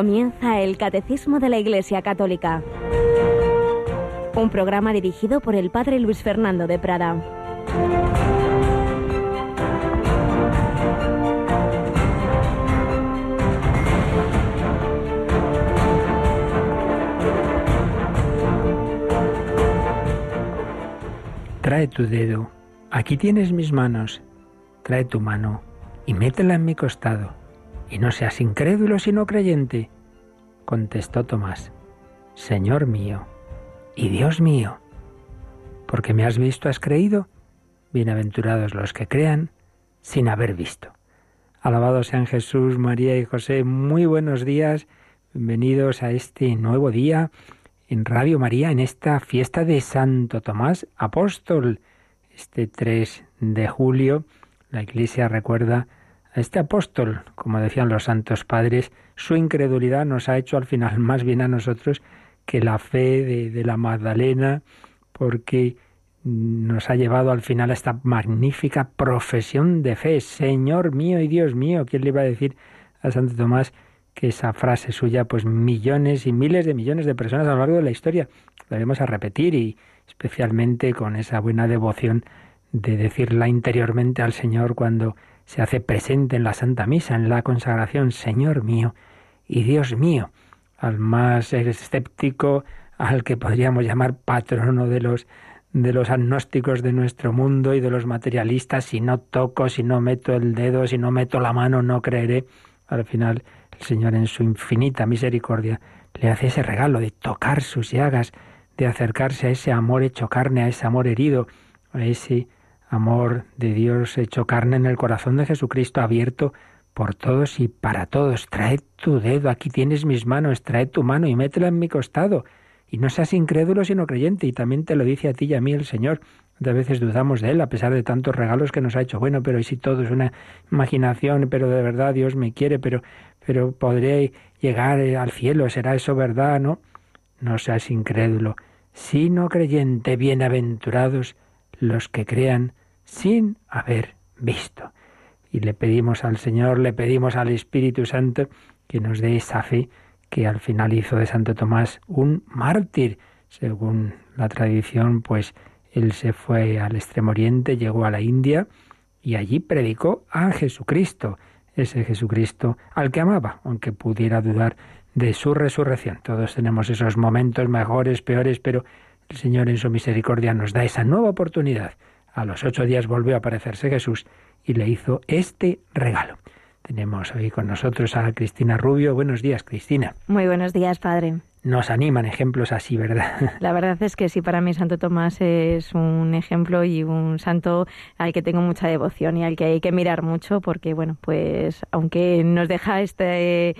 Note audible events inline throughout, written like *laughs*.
Comienza el Catecismo de la Iglesia Católica. Un programa dirigido por el Padre Luis Fernando de Prada. Trae tu dedo. Aquí tienes mis manos. Trae tu mano y métela en mi costado y no seas incrédulo sino creyente. Contestó Tomás, Señor mío y Dios mío, porque me has visto, has creído. Bienaventurados los que crean sin haber visto. Alabados sean Jesús, María y José. Muy buenos días. Bienvenidos a este nuevo día en Radio María, en esta fiesta de Santo Tomás Apóstol. Este 3 de julio, la Iglesia recuerda a este apóstol, como decían los santos padres, su incredulidad nos ha hecho al final *laughs* más bien a nosotros que la fe de, la Magdalena, porque nos ha llevado al final a esta magnífica profesión de fe. Señor mío y Dios mío, ¿quién le iba a decir a Santo Tomás que esa frase suya, pues millones y miles de millones de personas a lo largo de la historia la vamos a repetir y especialmente con esa buena devoción de decirla interiormente al Señor cuando se hace presente en la Santa Misa, en la consagración, Señor mío y Dios mío, al más escéptico, al que podríamos llamar patrono de los de los agnósticos de nuestro mundo y de los materialistas, si no toco, si no meto el dedo, si no meto la mano, no creeré. Al final, el Señor en su infinita misericordia le hace ese regalo de tocar sus llagas, de acercarse a ese amor hecho carne, a ese amor herido, a ese amor de Dios hecho carne en el corazón de Jesucristo abierto por todos y para todos. Trae tu dedo, aquí tienes mis manos, trae tu mano y métela en mi costado. Y no seas incrédulo sino creyente, y también te lo dice a ti y a mí el Señor. De veces dudamos de Él, a pesar de tantos regalos que nos ha hecho. Bueno, pero y si todo es una imaginación, pero de verdad Dios me quiere, pero, pero podré llegar al cielo, ¿será eso verdad? No, no seas incrédulo, sino creyente, bienaventurados los que crean sin haber visto. Y le pedimos al Señor, le pedimos al Espíritu Santo que nos dé esa fe que al final hizo de Santo Tomás un mártir. Según la tradición, pues él se fue al extremo oriente, llegó a la India y allí predicó a Jesucristo, ese Jesucristo al que amaba, aunque pudiera dudar de su resurrección. Todos tenemos esos momentos mejores, peores, pero el Señor en su misericordia nos da esa nueva oportunidad a los ocho días volvió a aparecerse Jesús y le hizo este regalo. Tenemos hoy con nosotros a Cristina Rubio. Buenos días, Cristina. Muy buenos días, padre. Nos animan ejemplos así, ¿verdad? *laughs* La verdad es que sí, para mí Santo Tomás es un ejemplo y un santo al que tengo mucha devoción y al que hay que mirar mucho porque, bueno, pues aunque nos deja este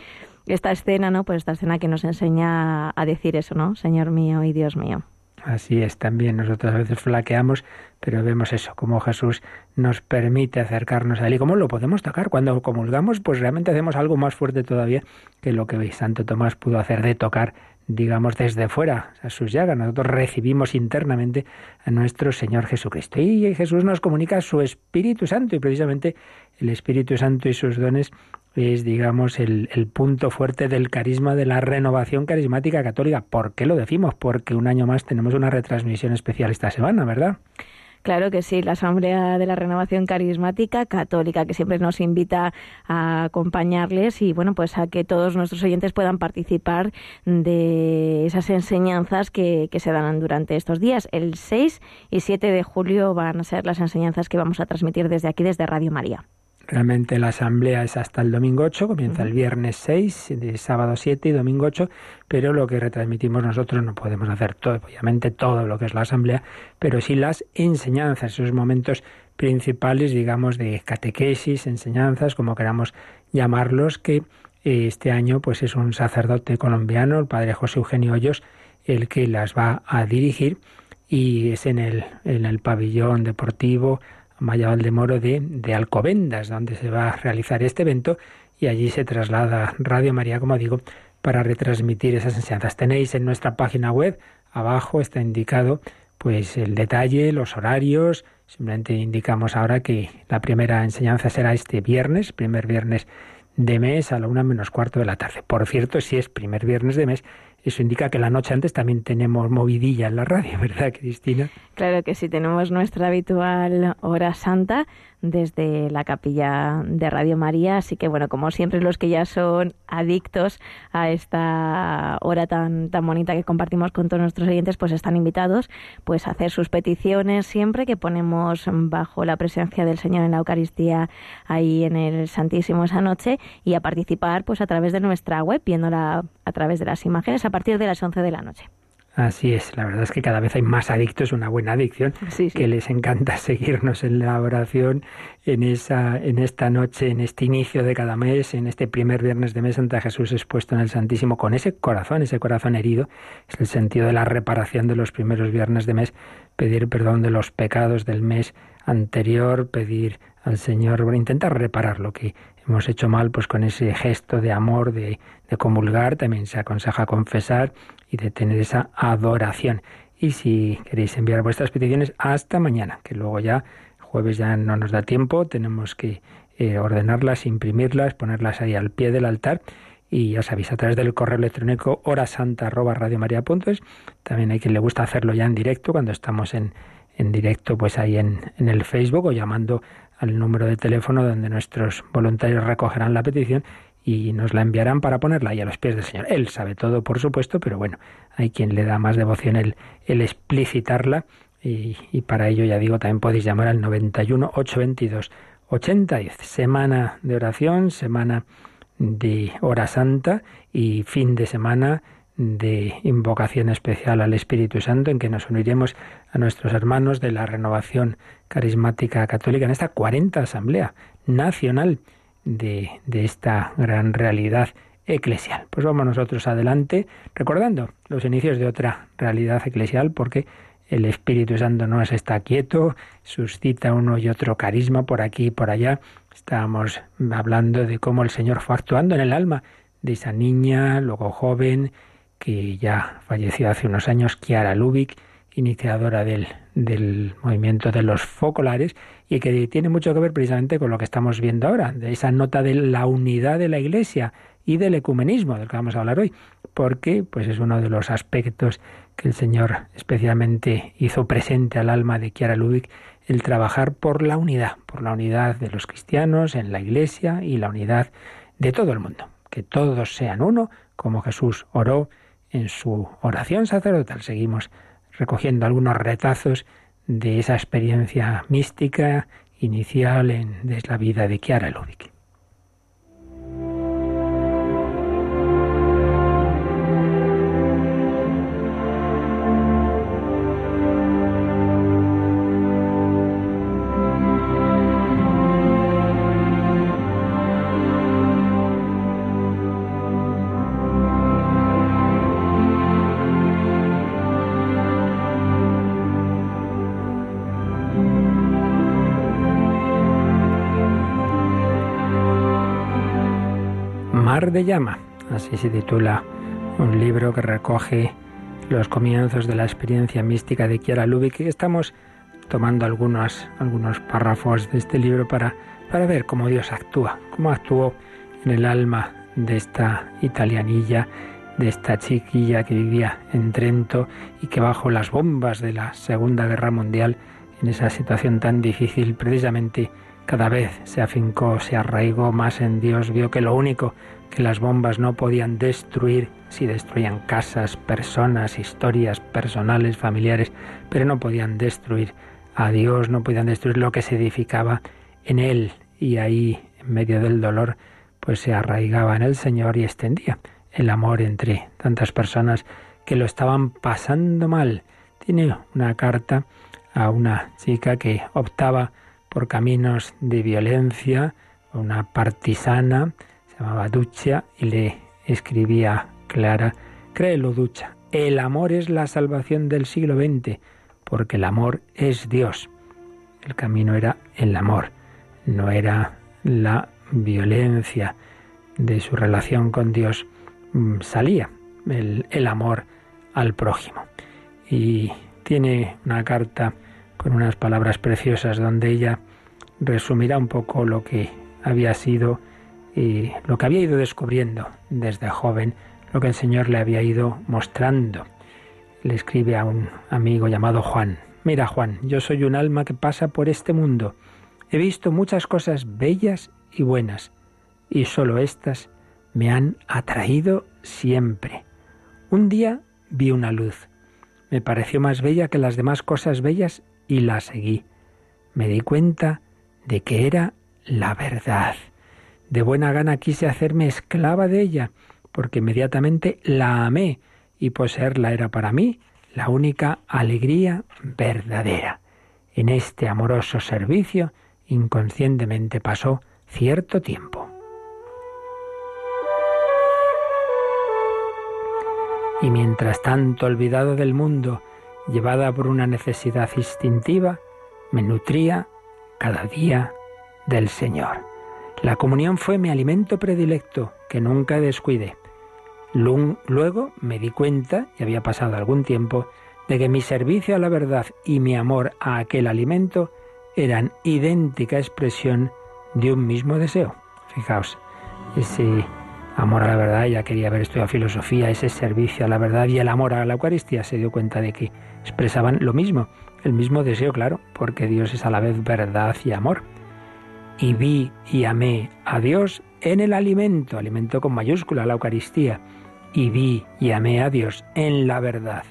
esta escena, ¿no? Pues esta escena que nos enseña a decir eso, ¿no? Señor mío y Dios mío. Así es, también nosotros a veces flaqueamos, pero vemos eso, como Jesús nos permite acercarnos a Él y cómo lo podemos tocar. Cuando comulgamos, pues realmente hacemos algo más fuerte todavía que lo que Santo Tomás pudo hacer de tocar, digamos, desde fuera a sus llagas. Nosotros recibimos internamente a nuestro Señor Jesucristo. Y Jesús nos comunica su Espíritu Santo y precisamente el Espíritu Santo y sus dones es, digamos, el, punto fuerte del carisma de la renovación carismática católica. ¿Por qué lo decimos? Porque un año más tenemos una retransmisión especial esta semana, ¿verdad? Claro que sí, la Asamblea de la Renovación Carismática Católica, que siempre nos invita a acompañarles y, bueno, pues a que todos nuestros oyentes puedan participar de esas enseñanzas que, que se dan durante estos días. El 6 y 7 de julio van a ser las enseñanzas que vamos a transmitir desde aquí, desde Radio María. Realmente la asamblea es hasta el domingo 8, comienza el viernes 6, de sábado 7 y domingo 8, pero lo que retransmitimos nosotros no podemos hacer todo, obviamente todo lo que es la asamblea, pero sí las enseñanzas, esos momentos principales, digamos, de catequesis, enseñanzas, como queramos llamarlos, que eh, este año pues es un sacerdote colombiano, el padre José Eugenio Hoyos, el que las va a dirigir y es en el, en el pabellón deportivo Maya Valdemoro de, de Alcobendas, donde se va a realizar este evento y allí se traslada Radio María, como digo, para retransmitir esas enseñanzas. Tenéis en nuestra página web, abajo está indicado pues el detalle, los horarios, simplemente indicamos ahora que la primera enseñanza será este viernes, primer viernes de mes a la una menos cuarto de la tarde. Por cierto, si es primer viernes de mes, eso indica que la noche antes también tenemos movidilla en la radio, *laughs* ¿verdad, Cristina? Claro que sí, tenemos nuestra habitual hora santa desde la capilla de Radio María. Así que, bueno, como siempre, los que ya son adictos a esta hora tan, tan bonita que compartimos con todos nuestros oyentes, pues están invitados pues, a hacer sus peticiones siempre que ponemos bajo la presencia del Señor en la Eucaristía ahí en el Santísimo esa noche y a participar pues a través de nuestra web, viéndola a través de las imágenes a partir de las 11 de la noche. Así es, la verdad es que cada vez hay más adictos, una buena adicción, que les encanta *laughs* seguirnos en la oración en esa, en esta noche, en este inicio de cada mes, en este primer viernes de mes ante Jesús expuesto en el Santísimo, con ese corazón, ese corazón herido, es el sentido de la reparación de los primeros viernes de mes, pedir perdón de los pecados del mes anterior, pedir al Señor, intentar reparar lo que hemos hecho mal, pues con ese gesto de amor, de, de comulgar, también se aconseja confesar y de tener esa adoración. Y si queréis enviar vuestras peticiones, hasta mañana, que luego ya jueves ya no nos da tiempo, tenemos que eh, ordenarlas, imprimirlas, ponerlas ahí al pie del altar y ya sabéis, a través del correo electrónico horasanta.radiomaria.es. También hay quien le gusta hacerlo ya en directo, cuando estamos en, en directo, pues ahí en, en el Facebook o llamando al número de teléfono donde nuestros voluntarios recogerán la petición y nos la enviarán para ponerla ahí a los pies del Señor. Él sabe todo, por supuesto, pero bueno, hay quien le da más devoción el, explicitarla y, y, para ello, ya digo, también podéis llamar al 91 822 8010. Semana de oración, semana de hora santa y fin de semana de invocación especial al Espíritu Santo en que nos uniremos a nuestros hermanos de la renovación carismática católica en esta 40 Asamblea Nacional de, esta gran realidad eclesial. Pues vamos nosotros adelante recordando los inicios de otra realidad eclesial porque el Espíritu Santo no se está quieto, suscita uno y otro carisma por aquí y por allá. Estábamos hablando de cómo el Señor fue actuando en el alma de esa niña, luego joven, que ya falleció hace unos años, Kiara Lubick, iniciadora del, del movimiento de los focolares y que tiene mucho que ver precisamente con lo que estamos viendo ahora, de esa nota de la unidad de la Iglesia y del ecumenismo del que vamos a hablar hoy, porque pues es uno de los aspectos que el Señor especialmente hizo presente al alma de Chiara Lubick, el trabajar por la unidad, por la unidad de los cristianos en la Iglesia y la unidad de todo el mundo, que todos sean uno, como Jesús oró en su oración sacerdotal. Seguimos recogiendo algunos retazos de esa experiencia mística inicial en la vida de Chiara Lubick. De llama, así se titula un libro que recoge los comienzos de la experiencia mística de Chiara Lubick. Estamos tomando algunos, algunos párrafos de este libro para, para ver cómo Dios actúa, cómo actuó en el alma de esta italianilla, de esta chiquilla que vivía en Trento y que bajo las bombas de la Segunda Guerra Mundial, en esa situación tan difícil, precisamente cada vez se afincó, se arraigó más en Dios, vio que lo único que las bombas no podían destruir, si destruían casas, personas, historias personales, familiares, pero no podían destruir a Dios, no podían destruir lo que se edificaba en Él. Y ahí, en medio del dolor, pues se arraigaba en el Señor y extendía el amor entre tantas personas que lo estaban pasando mal. Tiene una carta a una chica que optaba por caminos de violencia, una partisana, llamaba Ducha y le escribía Clara, créelo Ducha, el amor es la salvación del siglo XX, porque el amor es Dios. El camino era el amor, no era la violencia de su relación con Dios. Mm, salía el, el amor al prójimo. Y tiene una carta con unas palabras preciosas donde ella resumirá un poco lo que había sido y lo que había ido descubriendo desde joven, lo que el Señor le había ido mostrando. Le escribe a un amigo llamado Juan, mira Juan, yo soy un alma que pasa por este mundo. He visto muchas cosas bellas y buenas, y solo estas me han atraído siempre. Un día vi una luz. Me pareció más bella que las demás cosas bellas y la seguí. Me di cuenta de que era la verdad. De buena gana quise hacerme esclava de ella, porque inmediatamente la amé y poseerla era para mí la única alegría verdadera. En este amoroso servicio inconscientemente pasó cierto tiempo. Y mientras tanto, olvidado del mundo, llevada por una necesidad instintiva, me nutría cada día del Señor. La comunión fue mi alimento predilecto, que nunca descuidé. Luego me di cuenta, y había pasado algún tiempo, de que mi servicio a la verdad y mi amor a aquel alimento eran idéntica expresión de un mismo deseo. Fijaos, ese amor a la verdad, ya quería haber estudiado filosofía, ese servicio a la verdad y el amor a la Eucaristía, se dio cuenta de que expresaban lo mismo, el mismo deseo, claro, porque Dios es a la vez verdad y amor. Y vi y amé a Dios en el alimento, alimento con mayúscula, la Eucaristía, y vi y amé a Dios en la verdad.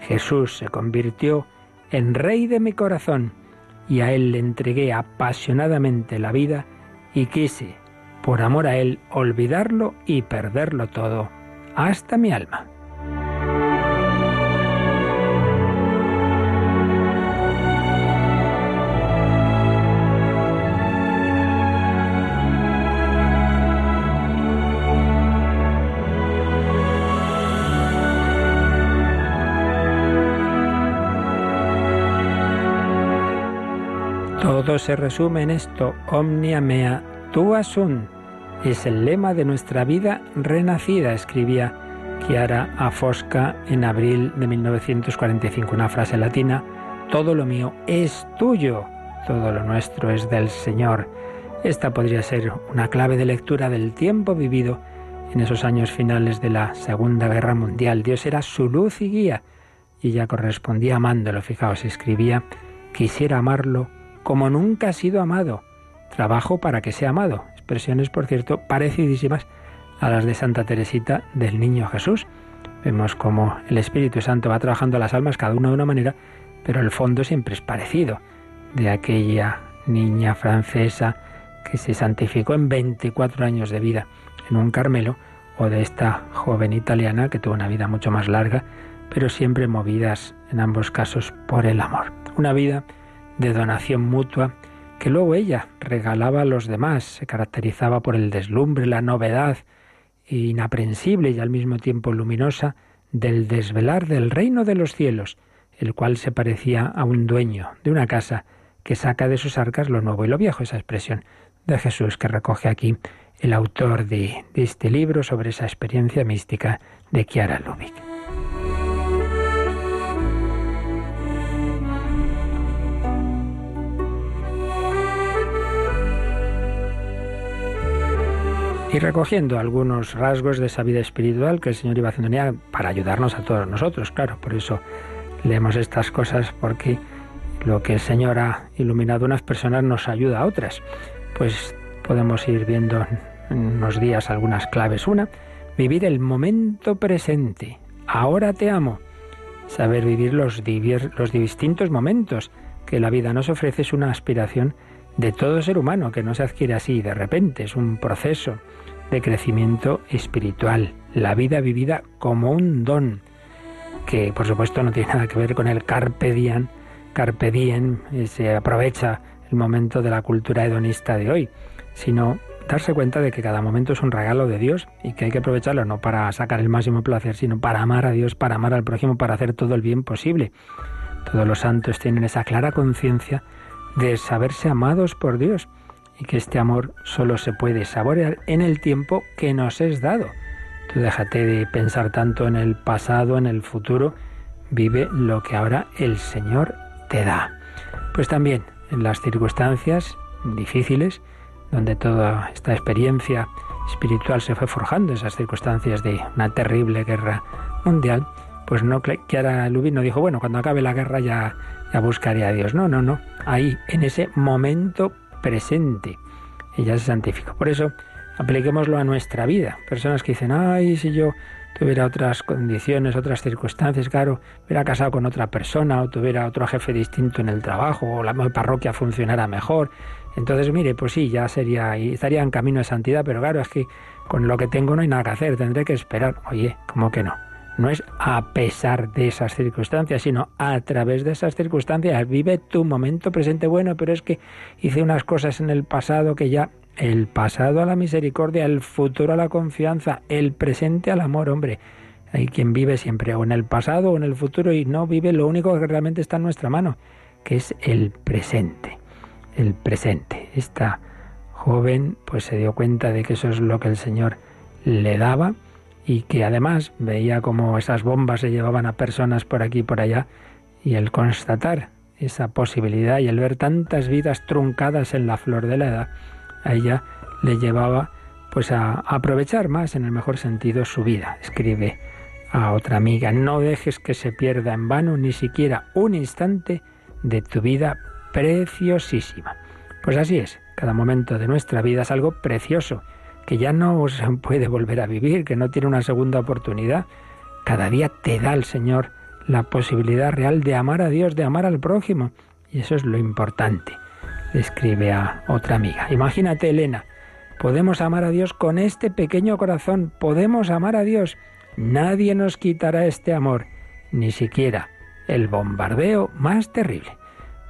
Jesús se convirtió en Rey de mi corazón y a Él le entregué apasionadamente la vida y quise, por amor a Él, olvidarlo y perderlo todo, hasta mi alma. Todo se resume en esto, omnia mea tua sunt. Es el lema de nuestra vida renacida, escribía Chiara Afosca en abril de 1945, una frase latina, todo lo mío es tuyo, todo lo nuestro es del Señor. Esta podría ser una clave de lectura del tiempo vivido en esos años finales de la Segunda Guerra Mundial. Dios era su luz y guía y ella correspondía amándolo. Fijaos, escribía, quisiera amarlo como nunca ha sido amado. Trabajo para que sea amado. Expresiones, por cierto, parecidísimas a las de Santa Teresita del Niño Jesús. Vemos cómo el Espíritu Santo va trabajando las almas cada una de una manera, pero el fondo siempre es parecido. De aquella niña francesa que se santificó en 24 años de vida en un Carmelo, o de esta joven italiana que tuvo una vida mucho más larga, pero siempre movidas en ambos casos por el amor. Una vida de donación mutua que luego ella regalaba a los demás. Se caracterizaba por el deslumbre, la novedad inaprensible y al mismo tiempo luminosa del desvelar del reino de los cielos, el cual se parecía a un dueño de una casa que saca de sus arcas lo nuevo y lo viejo, esa expresión de Jesús que recoge aquí el autor de, este libro sobre esa experiencia mística de Chiara Lubick. Y recogiendo algunos rasgos de esa vida espiritual que el Señor iba haciendo para ayudarnos a todos nosotros, claro, por eso leemos estas cosas porque lo que el Señor ha iluminado a unas personas nos ayuda a otras. Pues podemos ir viendo en unos días algunas claves. Una, vivir el momento presente. Ahora te amo. Saber vivir los, los distintos momentos que la vida nos ofrece es una aspiración de todo ser humano, que no se adquiere así de repente, es un proceso de crecimiento espiritual, la vida vivida como un don, que por supuesto no tiene nada que ver con el carpe diem, carpe diem, se aprovecha el momento de la cultura hedonista de hoy, sino darse cuenta de que cada momento es un regalo de Dios y que hay que aprovecharlo no para sacar el máximo placer, sino para amar a Dios, para amar al prójimo, para hacer todo el bien posible. Todos los santos tienen esa clara conciencia de saberse amados por Dios y que este amor solo se puede saborear en el tiempo que nos es dado. Tú déjate de pensar tanto en el pasado, en el futuro, vive lo que ahora el Señor te da. Pues también en las circunstancias difíciles donde toda esta experiencia espiritual se fue forjando, esas circunstancias de una terrible guerra mundial, pues no Chiara Lubin no dijo, bueno, cuando acabe la guerra ya, ya buscaré a Dios. No, no, no. Ahí, en ese momento presente, ella se santificó. Por eso, apliquémoslo a nuestra vida. Personas que dicen, ay, si yo tuviera otras condiciones, otras circunstancias, claro, hubiera casado con otra persona o tuviera otro jefe distinto en el trabajo o la parroquia funcionara mejor. Entonces, mire, pues sí, ya sería, estaría en camino de santidad, pero claro, es que con lo que tengo no hay nada que hacer, tendré que esperar. Oye, ¿cómo que no? No es a pesar de esas circunstancias, sino a través de esas circunstancias. Vive tu momento presente bueno, pero es que hice unas cosas en el pasado que ya el pasado a la misericordia, el futuro a la confianza, el presente al amor, hombre. Hay quien vive siempre o en el pasado o en el futuro y no vive lo único que realmente está en nuestra mano, que es el presente. El presente. Esta joven pues se dio cuenta de que eso es lo que el Señor le daba y que además veía como esas bombas se llevaban a personas por aquí y por allá y el constatar esa posibilidad y el ver tantas vidas truncadas en la flor de la edad, a ella le llevaba pues a aprovechar más en el mejor sentido su vida. Escribe a otra amiga, no dejes que se pierda en vano ni siquiera un instante de tu vida preciosísima. Pues así es, cada momento de nuestra vida es algo precioso, que ya no se puede volver a vivir, que no tiene una segunda oportunidad. Cada día te da el Señor la posibilidad real de amar a Dios, de amar al prójimo, y eso es lo importante escribe a otra amiga. Imagínate, Elena, podemos amar a Dios con este pequeño corazón, podemos amar a Dios. Nadie nos quitará este amor, ni siquiera el bombardeo más terrible.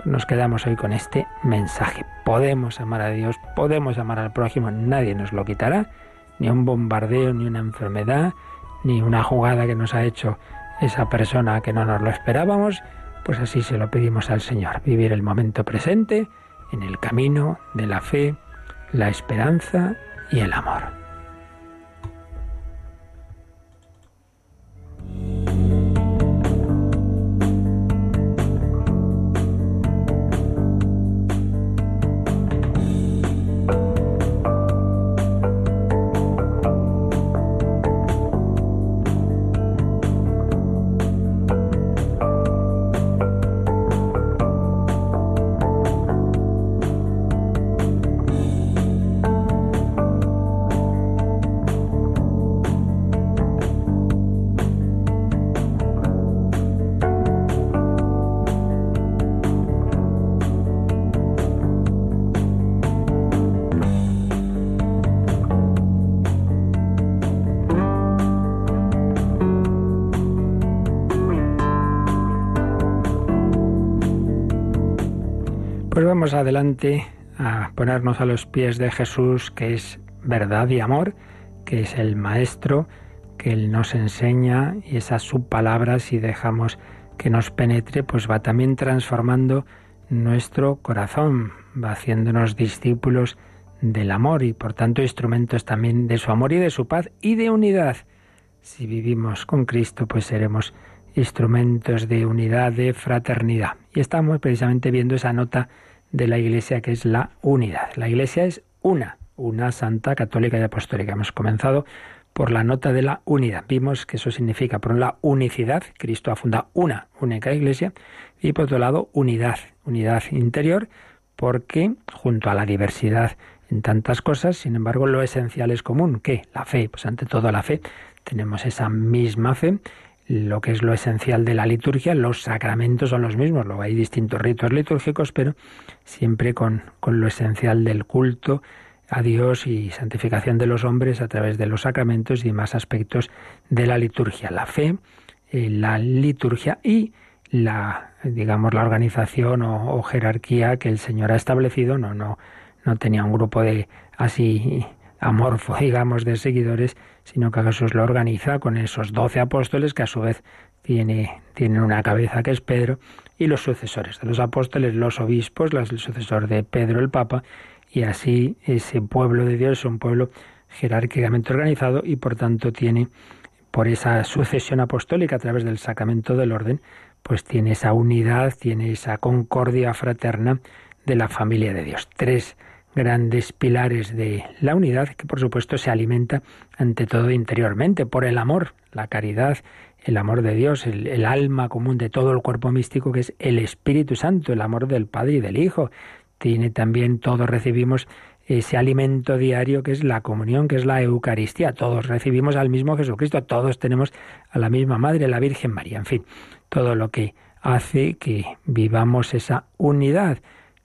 Nos quedamos hoy con este mensaje. Podemos amar a Dios, podemos amar al prójimo, nadie nos lo quitará, ni un bombardeo, ni una enfermedad, ni una jugada que nos ha hecho esa persona que no nos lo esperábamos, pues así se lo pedimos al Señor, vivir el momento presente, en el camino de la fe, la esperanza y el amor. Adelante a ponernos a los pies de Jesús, que es verdad y amor, que es el Maestro, que Él nos enseña y esas su palabra, si dejamos que nos penetre, pues va también transformando nuestro corazón, va haciéndonos discípulos del amor y por tanto instrumentos también de su amor y de su paz y de unidad. Si vivimos con Cristo, pues seremos instrumentos de unidad, de fraternidad. Y estamos precisamente viendo esa nota de la Iglesia, que es la unidad. La Iglesia es una, una santa, católica y apostólica. Hemos comenzado por la nota de la unidad. Vimos que eso significa, por un lado, unicidad, Cristo ha fundado una única Iglesia, y por otro lado, unidad, unidad interior, porque junto a la diversidad en tantas cosas, sin embargo, lo esencial es común. ¿Qué? La fe. Pues ante todo la fe. Tenemos esa misma fe lo que es lo esencial de la liturgia, los sacramentos son los mismos, luego hay distintos ritos litúrgicos, pero siempre con, con lo esencial del culto a Dios y santificación de los hombres a través de los sacramentos y demás aspectos de la liturgia, la fe, eh, la liturgia y la digamos la organización o, o, jerarquía que el Señor ha establecido, no, no, no tenía un grupo de así amorfo, *laughs* digamos, de seguidores, sino que Jesús lo organiza con esos doce apóstoles que a su vez tiene, tienen una cabeza que es Pedro y los sucesores de los apóstoles, los obispos, el sucesor de Pedro el Papa, y así ese pueblo de Dios es un pueblo jerárquicamente organizado y por tanto tiene, por esa sucesión apostólica a través del sacramento del orden, pues tiene esa unidad, tiene esa concordia fraterna de la familia de Dios. Tres grandes pilares de la unidad, que por supuesto se alimenta ante todo interiormente por el amor, la caridad, el amor de Dios, el, alma común de todo el cuerpo místico que es el Espíritu Santo, el amor del Padre y del Hijo. Tiene también, todos recibimos ese alimento diario que es la comunión, que es la Eucaristía. Todos recibimos al mismo Jesucristo, todos tenemos a la misma Madre, la Virgen María. En fin, todo lo que hace que vivamos esa unidad.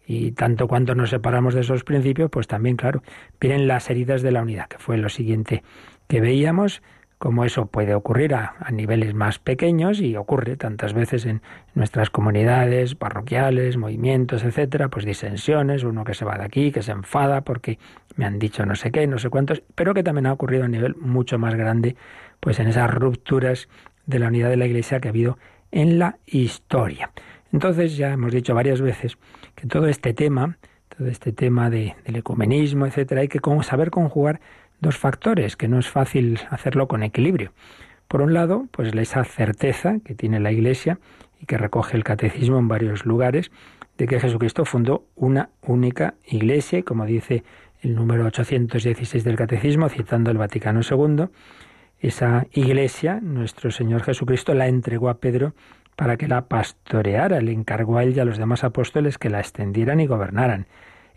Y tanto cuando nos separamos de esos principios, pues también, claro, vienen las heridas de la unidad, que fue lo siguiente que veíamos, como eso puede ocurrir a, niveles más pequeños y ocurre tantas veces en nuestras comunidades parroquiales, movimientos, etcétera, pues disensiones, uno que se va de aquí, que se enfada porque me han dicho no sé qué, no sé cuántos, pero que también ha ocurrido a nivel mucho más grande, pues en esas rupturas de la unidad de la Iglesia que ha habido en la historia. Entonces ya hemos dicho varias veces todo este tema, todo este tema del ecumenismo, etcétera, hay que saber conjugar dos factores, que no es fácil hacerlo con equilibrio. Por un lado, pues esa certeza que tiene la Iglesia y que recoge el catecismo en varios lugares, de que Jesucristo fundó una única Iglesia, como dice el número 816 del catecismo, citando el Vaticano II, esa Iglesia, nuestro Señor Jesucristo la entregó a Pedro para que la pastoreara, le encargó a él y a los demás apóstoles que la extendieran y gobernaran.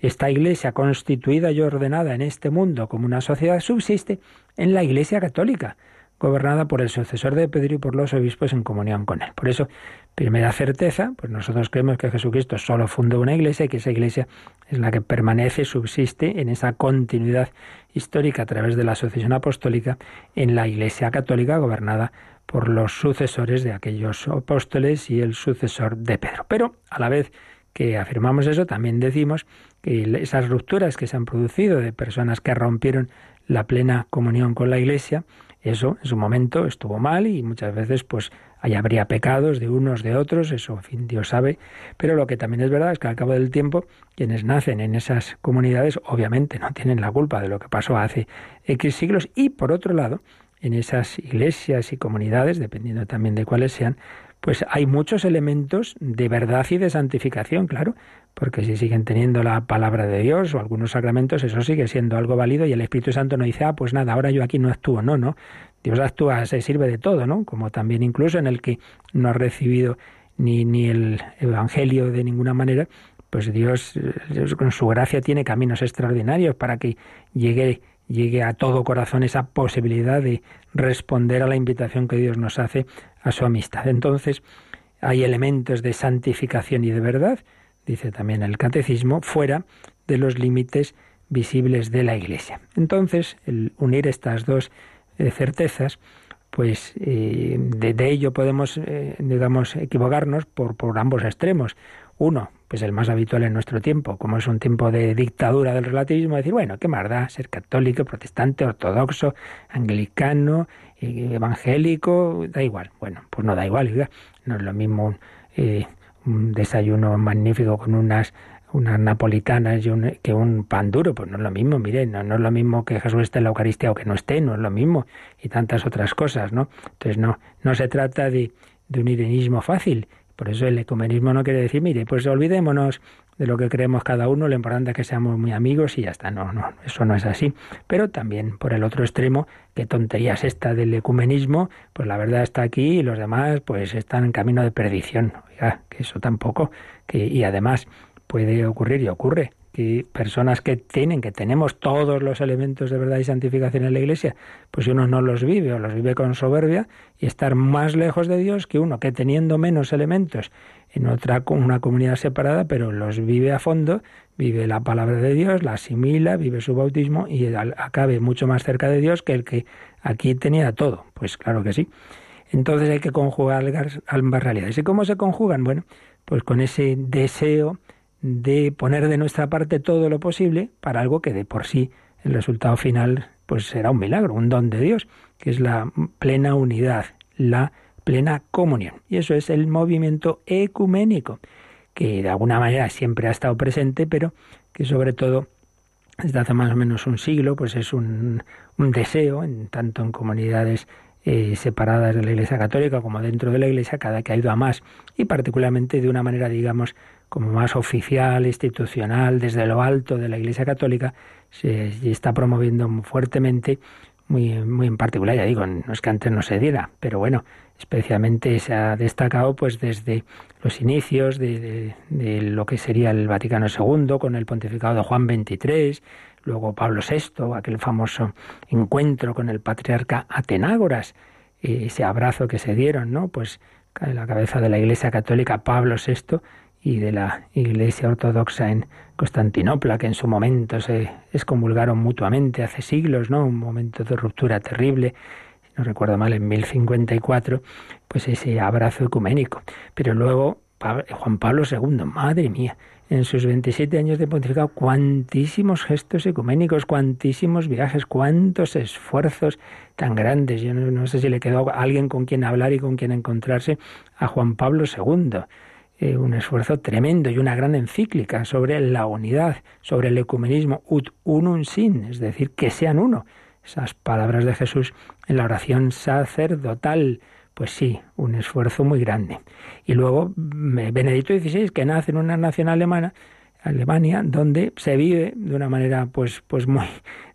Esta Iglesia constituida y ordenada en este mundo como una sociedad subsiste en la Iglesia católica, gobernada por el sucesor de Pedro y por los obispos en comunión con él. Por eso, primera certeza, pues nosotros creemos que Jesucristo solo fundó una iglesia y que esa iglesia es la que permanece, subsiste en esa continuidad histórica a través de la sucesión apostólica en la iglesia católica gobernada por los sucesores de aquellos apóstoles y el sucesor de Pedro. Pero a la vez que afirmamos eso, también decimos que esas rupturas que se han producido de personas que rompieron la plena comunión con la Iglesia, eso en su momento estuvo mal y muchas veces pues ahí habría pecados de unos de otros, eso en fin Dios sabe, pero lo que también es verdad es que al cabo del tiempo quienes nacen en esas comunidades obviamente no tienen la culpa de lo que pasó hace X siglos y por otro lado en esas iglesias y comunidades, dependiendo también de cuáles sean, pues hay muchos elementos de verdad y de santificación, claro, porque si siguen teniendo la palabra de Dios o algunos sacramentos, eso sigue siendo algo válido y el Espíritu Santo no dice, ah, pues nada, ahora yo aquí no actúo, no, no. Dios actúa, se sirve de todo, ¿no? Como también incluso en el que no ha recibido ni, ni el Evangelio de ninguna manera, pues Dios, Dios con su gracia tiene caminos extraordinarios para que llegue llegue a todo corazón esa posibilidad de responder a la invitación que Dios nos hace a su amistad. Entonces, hay elementos de santificación y de verdad, dice también el catecismo, fuera de los límites visibles de la Iglesia. Entonces, el unir estas dos eh, certezas, pues eh, de, ello podemos, eh, digamos, equivocarnos por, por ambos extremos. Uno, pues el más habitual en nuestro tiempo, como es un tiempo de dictadura del relativismo, decir, bueno, qué más da ser católico, protestante, ortodoxo, anglicano, evangélico, da igual. Bueno, pues no da igual, no es lo mismo eh, un desayuno magnífico con unas unas napolitanas que un pan duro, pues no es lo mismo, mire, no, no es lo mismo que Jesús esté en la Eucaristía o que no esté, no es lo mismo, y tantas otras cosas, ¿no? Entonces no, no se trata de, de un irenismo fácil, por eso el ecumenismo no quiere decir, mire, pues olvidémonos de lo que creemos cada uno, lo importante es que seamos muy amigos y ya está. No, no, eso no es así. Pero también por el otro extremo, qué tontería es esta del ecumenismo, pues la verdad está aquí y los demás pues están en camino de perdición. Oiga, que eso tampoco, que, y además puede ocurrir y ocurre que personas que tienen, que tenemos todos los elementos de verdad y santificación en la Iglesia, pues si uno no los vive o los vive con soberbia y estar más lejos de Dios que uno que teniendo menos elementos en otra una comunidad separada, pero los vive a fondo, vive la palabra de Dios, la asimila, vive su bautismo y acabe mucho más cerca de Dios que el que aquí tenía todo. Pues claro que sí. Entonces hay que conjugar ambas realidades. ¿Y cómo se conjugan? Bueno, pues con ese deseo de poner de nuestra parte todo lo posible para algo que de por sí el resultado final pues será un milagro, un don de Dios, que es la plena unidad, la plena comunión. Y eso es el movimiento ecuménico, que de alguna manera siempre ha estado presente, pero que sobre todo desde hace más o menos un siglo, pues es un, un deseo, en, tanto en comunidades eh, separadas de la Iglesia Católica como dentro de la Iglesia, cada que ha ido a más. Y particularmente de una manera, digamos, como más oficial, institucional, desde lo alto de la Iglesia Católica, se está promoviendo fuertemente, muy, muy en particular, ya digo, no es que antes no se diera, pero bueno, especialmente se ha destacado pues desde los inicios de, de, lo que sería el Vaticano II con el pontificado de Juan XXIII, luego Pablo VI, aquel famoso encuentro con el patriarca Atenágoras, ese abrazo que se dieron, ¿no? Pues en la cabeza de la Iglesia Católica Pablo VI y de la Iglesia Ortodoxa en Constantinopla, que en su momento se excomulgaron mutuamente hace siglos, ¿no? Un momento de ruptura terrible no recuerdo mal, en 1054, pues ese abrazo ecuménico. Pero luego Juan Pablo II, madre mía, en sus 27 años de pontificado, cuantísimos gestos ecuménicos, cuantísimos viajes, cuántos esfuerzos tan grandes. Yo no, sé si le quedó alguien con quien hablar y con quien encontrarse a Juan Pablo II. Eh, un esfuerzo tremendo y una gran encíclica sobre la unidad, sobre el ecumenismo, ut unum sin, es decir, que sean uno esas palabras de Jesús en la oración sacerdotal. Pues sí, un esfuerzo muy grande. Y luego Benedicto XVI, que nace en una nación alemana, Alemania, donde se vive de una manera pues, pues *laughs* muy,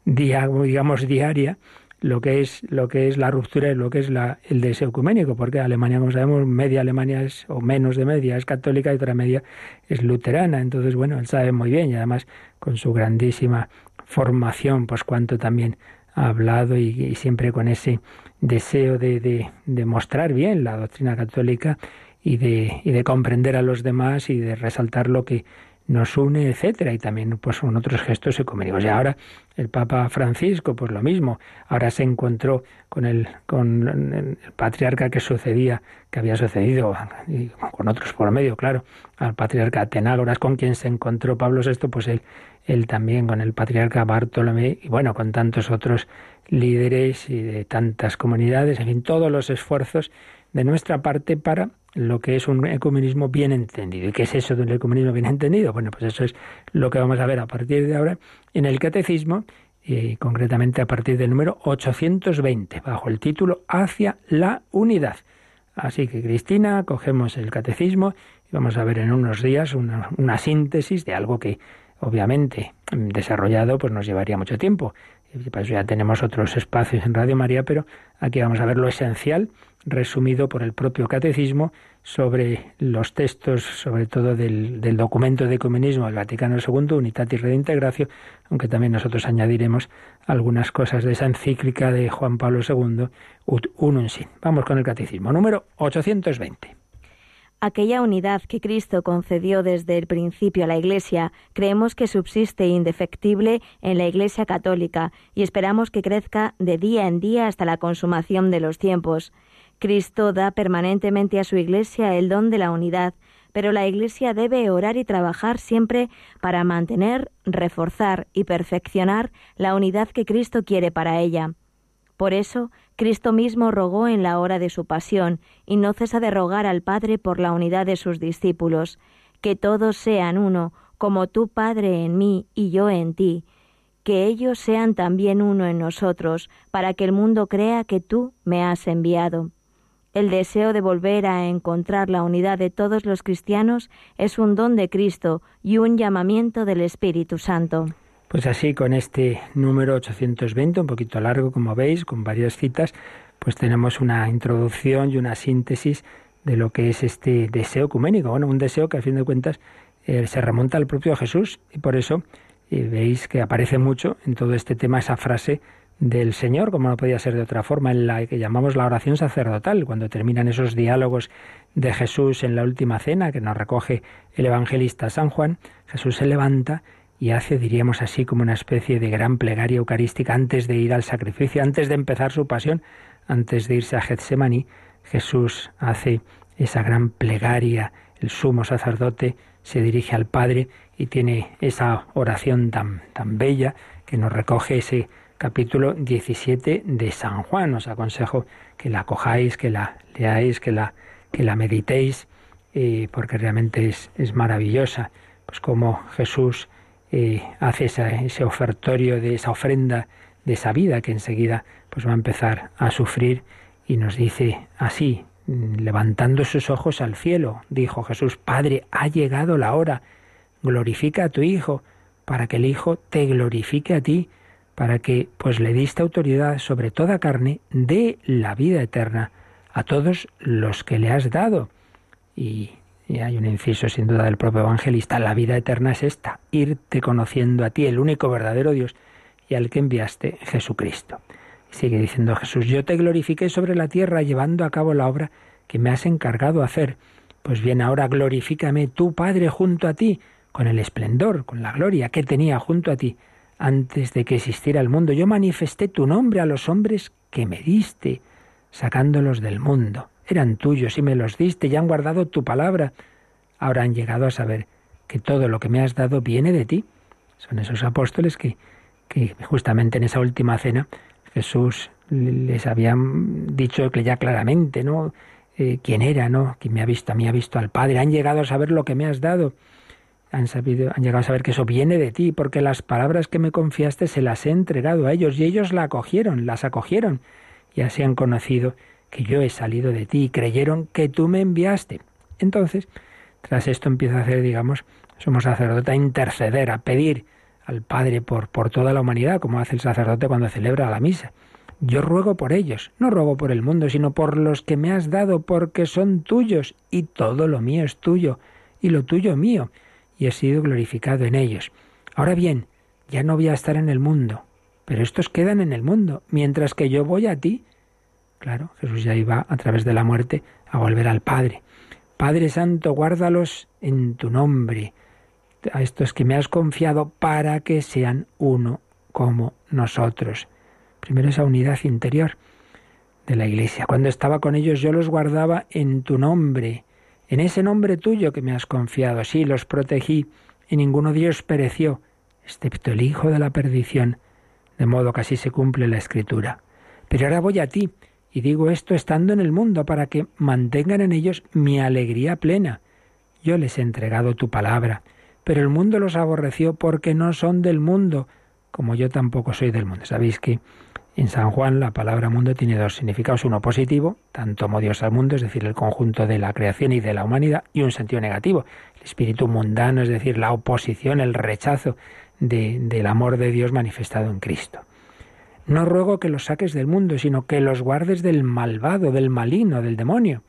digamos, diaria lo que es lo que es la ruptura y lo que es la, el deseo ecuménico, porque Alemania, como sabemos, media Alemania es, o menos de media es católica y otra media es luterana. Entonces, bueno, él sabe muy bien y además con su grandísima formación, pues cuánto también hablado y, siempre con ese deseo de, de, mostrar bien la doctrina católica y de, y de comprender a los demás y de resaltar lo que nos une, etcétera, y también pues con otros gestos ecuménicos. Y ahora el Papa Francisco, pues lo mismo, ahora se encontró con el, con el patriarca que sucedía, que había sucedido, y con otros por medio, claro, al patriarca Atenágoras, con quien se encontró Pablo VI, pues él él también con el patriarca Bartolomé y bueno, con tantos otros líderes y de tantas comunidades, en fin, todos los esfuerzos de nuestra parte para lo que es un ecumenismo bien entendido. ¿Y qué es eso de un ecumenismo bien entendido? Bueno, pues eso es lo que vamos a ver a partir de ahora en el catecismo y concretamente a partir del número 820, bajo el título Hacia la unidad. Así que, Cristina, cogemos el catecismo y vamos a ver en unos días una, una síntesis de algo que obviamente desarrollado pues nos llevaría mucho tiempo. Y para eso ya tenemos otros espacios en Radio María, pero aquí vamos a ver lo esencial resumido por el propio catecismo sobre los textos, sobre todo del, documento de ecumenismo del Vaticano II, Unitatis Redintegratio, aunque también nosotros añadiremos algunas cosas de esa encíclica de Juan Pablo II, Ut Unum. Vamos con el catecismo, número 820. Aquella unidad que Cristo concedió desde el principio a la Iglesia, creemos que subsiste indefectible en la Iglesia católica y esperamos que crezca de día en día hasta la consumación de los tiempos. Cristo da permanentemente a su Iglesia el don de la unidad, pero la Iglesia debe orar y trabajar siempre para mantener, reforzar y perfeccionar la unidad que Cristo quiere para ella. Por eso, Cristo mismo rogó en la hora de su pasión, y no cesa de rogar al Padre por la unidad de sus discípulos, que todos sean uno, como tú, Padre, en mí y yo en ti, que ellos sean también uno en nosotros, para que el mundo crea que tú me has enviado. El deseo de volver a encontrar la unidad de todos los cristianos es un don de Cristo y un llamamiento del Espíritu Santo. Pues así, con este número 820, un poquito largo, como veis, con varias citas, pues tenemos una introducción y una síntesis de lo que es este deseo ecuménico. Bueno, un deseo que a fin de cuentas eh, se remonta al propio Jesús y por eso eh, veis que aparece mucho en todo este tema esa frase del Señor, como no podía ser de otra forma, en la que llamamos la oración sacerdotal, cuando terminan esos diálogos de Jesús en la última cena que nos recoge el evangelista San Juan, Jesús se levanta y hace, diríamos así, como una especie de gran plegaria eucarística antes de ir al sacrificio, antes de empezar su pasión, antes de irse a Getsemaní, Jesús hace esa gran plegaria, el sumo sacerdote se dirige al Padre y tiene esa oración tan, tan bella que nos recoge ese capítulo 17 de San Juan. Os aconsejo que la cojáis, que la leáis, que la, que la meditéis, eh, porque realmente es, es maravillosa. Pues como Jesús eh, hace ese ofertorio de esa ofrenda de esa vida que enseguida pues va a empezar a sufrir Y nos dice así, levantando sus ojos al cielo, dijo Jesús, Padre, ha llegado la hora, glorifica a tu Hijo, para que el Hijo te glorifique a ti, para que pues le diste autoridad sobre toda carne de la vida eterna a todos los que le has dado. Y, y, hay un inciso sin duda del propio evangelista, la vida eterna es esta, irte conociendo a ti, el único verdadero Dios, y al que enviaste Jesucristo. Sigue diciendo Jesús, yo te glorifiqué sobre la tierra llevando a cabo la obra que me has encargado hacer. Pues bien, ahora glorifícame tu Padre junto a ti, con el esplendor, con la gloria que tenía junto a ti antes de que existiera el mundo. Yo manifesté tu nombre a los hombres que me diste, sacándolos del mundo. Eran tuyos y me los diste y han guardado tu palabra. Ahora han llegado a saber que todo lo que me has dado viene de ti. Son esos apóstoles que, que justamente en esa última cena Jesús les había dicho ya claramente, ¿no? Eh, quién era, ¿no? Quien me ha visto a mí ha visto al Padre. Han llegado a saber lo que me has dado. Han, sabido, han llegado a saber que eso viene de ti, porque las palabras que me confiaste se las he entregado a ellos y ellos la acogieron, las acogieron. Y así han conocido que yo he salido de ti y creyeron que tú me enviaste. Entonces, tras esto empieza a hacer, digamos, somos sacerdote a interceder, a pedir al Padre por, por toda la humanidad, como hace el sacerdote cuando celebra la misa. Yo ruego por ellos, no ruego por el mundo, sino por los que me has dado, porque son tuyos, y todo lo mío es tuyo, y lo tuyo mío, y he sido glorificado en ellos. Ahora bien, ya no voy a estar en el mundo, pero estos quedan en el mundo, mientras que yo voy a ti. Claro, Jesús ya iba a través de la muerte a volver al Padre. Padre Santo, guárdalos en tu nombre, a estos que me has confiado para que sean uno como nosotros. Primero esa unidad interior de la Iglesia. Cuando estaba con ellos yo los guardaba en tu nombre, en ese nombre tuyo que me has confiado. Sí, los protegí y ninguno de ellos pereció, excepto el Hijo de la perdición, de modo que así se cumple la Escritura. Pero ahora voy a ti y digo esto estando en el mundo para que mantengan en ellos mi alegría plena. Yo les he entregado tu palabra pero el mundo los aborreció porque no son del mundo, como yo tampoco soy del mundo. Sabéis que en San Juan la palabra mundo tiene dos significados, uno positivo, tanto como Dios al mundo, es decir, el conjunto de la creación y de la humanidad, y un sentido negativo, el espíritu mundano, es decir, la oposición, el rechazo del amor de Dios manifestado en Cristo. No ruego que los saques del mundo, sino que los guardes del malvado, del maligno, del demonio.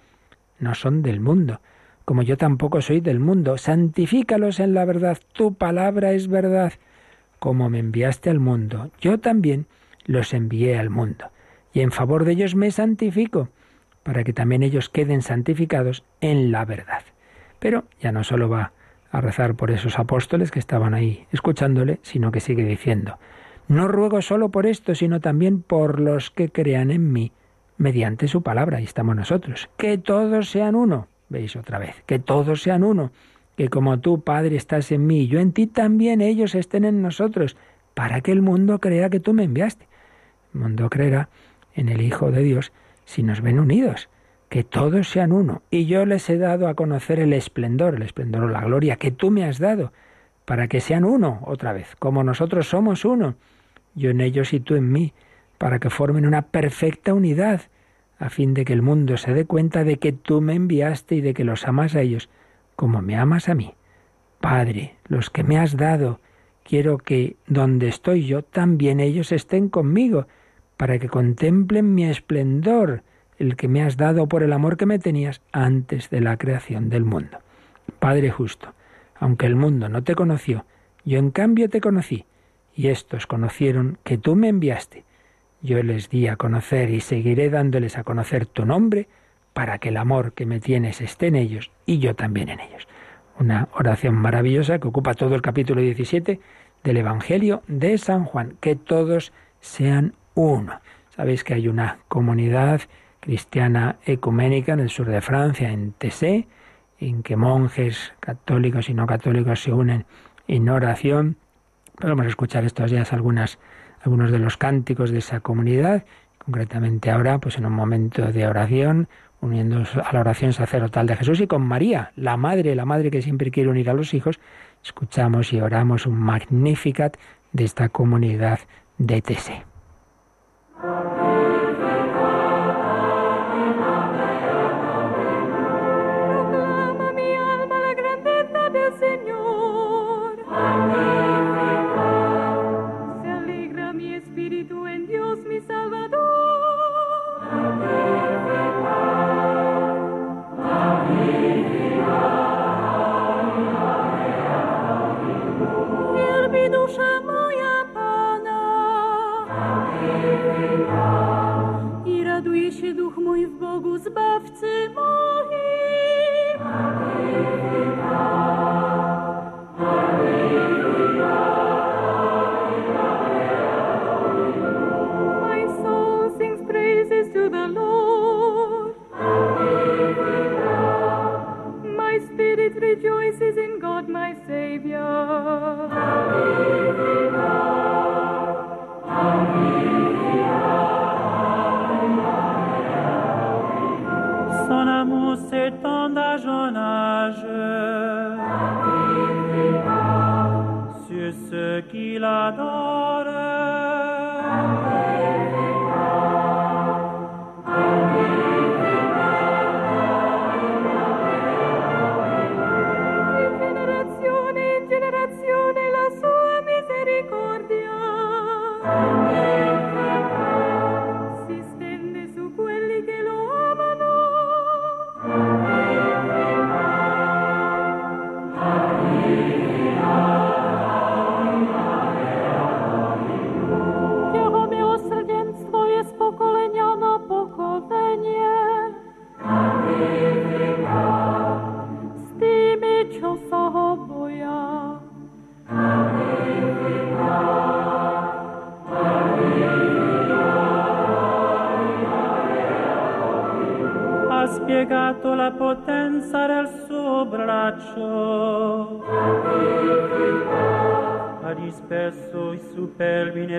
No son del mundo, como yo tampoco soy del mundo. Santifícalos en la verdad, tu palabra es verdad. Como me enviaste al mundo, yo también los envié al mundo. Y en favor de ellos me santifico, para que también ellos queden santificados en la verdad. Pero ya no solo va a rezar por esos apóstoles que estaban ahí escuchándole, sino que sigue diciendo, no ruego solo por esto, sino también por los que crean en mí mediante su palabra, y estamos nosotros, que todos sean uno Veis otra vez, que todos sean uno, que como tú, Padre, estás en mí y yo en ti, también ellos estén en nosotros, para que el mundo crea que tú me enviaste. El mundo creerá en el Hijo de Dios si nos ven unidos, que todos sean uno. Y yo les he dado a conocer el esplendor, el esplendor o la gloria que tú me has dado, para que sean uno otra vez, como nosotros somos uno, yo en ellos y tú en mí, para que formen una perfecta unidad a fin de que el mundo se dé cuenta de que tú me enviaste y de que los amas a ellos como me amas a mí. Padre, los que me has dado, quiero que donde estoy yo, también ellos estén conmigo, para que contemplen mi esplendor, el que me has dado por el amor que me tenías antes de la creación del mundo. Padre justo, aunque el mundo no te conoció, yo en cambio te conocí, y estos conocieron que tú me enviaste yo les di a conocer y seguiré dándoles a conocer tu nombre para que el amor que me tienes esté en ellos y yo también en ellos. Una oración maravillosa que ocupa todo el capítulo 17 del Evangelio de San Juan, que todos sean uno. Sabéis que hay una comunidad cristiana ecuménica en el sur de Francia, en Tessé, en que monjes católicos y no católicos se unen en oración. Podemos escuchar estos días algunas algunos de los cánticos de esa comunidad, concretamente ahora, pues en un momento de oración, uniéndose a la oración sacerdotal de Jesús y con María, la madre, la madre que siempre quiere unir a los hijos, escuchamos y oramos un Magnificat de esta comunidad de Tese. Bogu Zbawcy.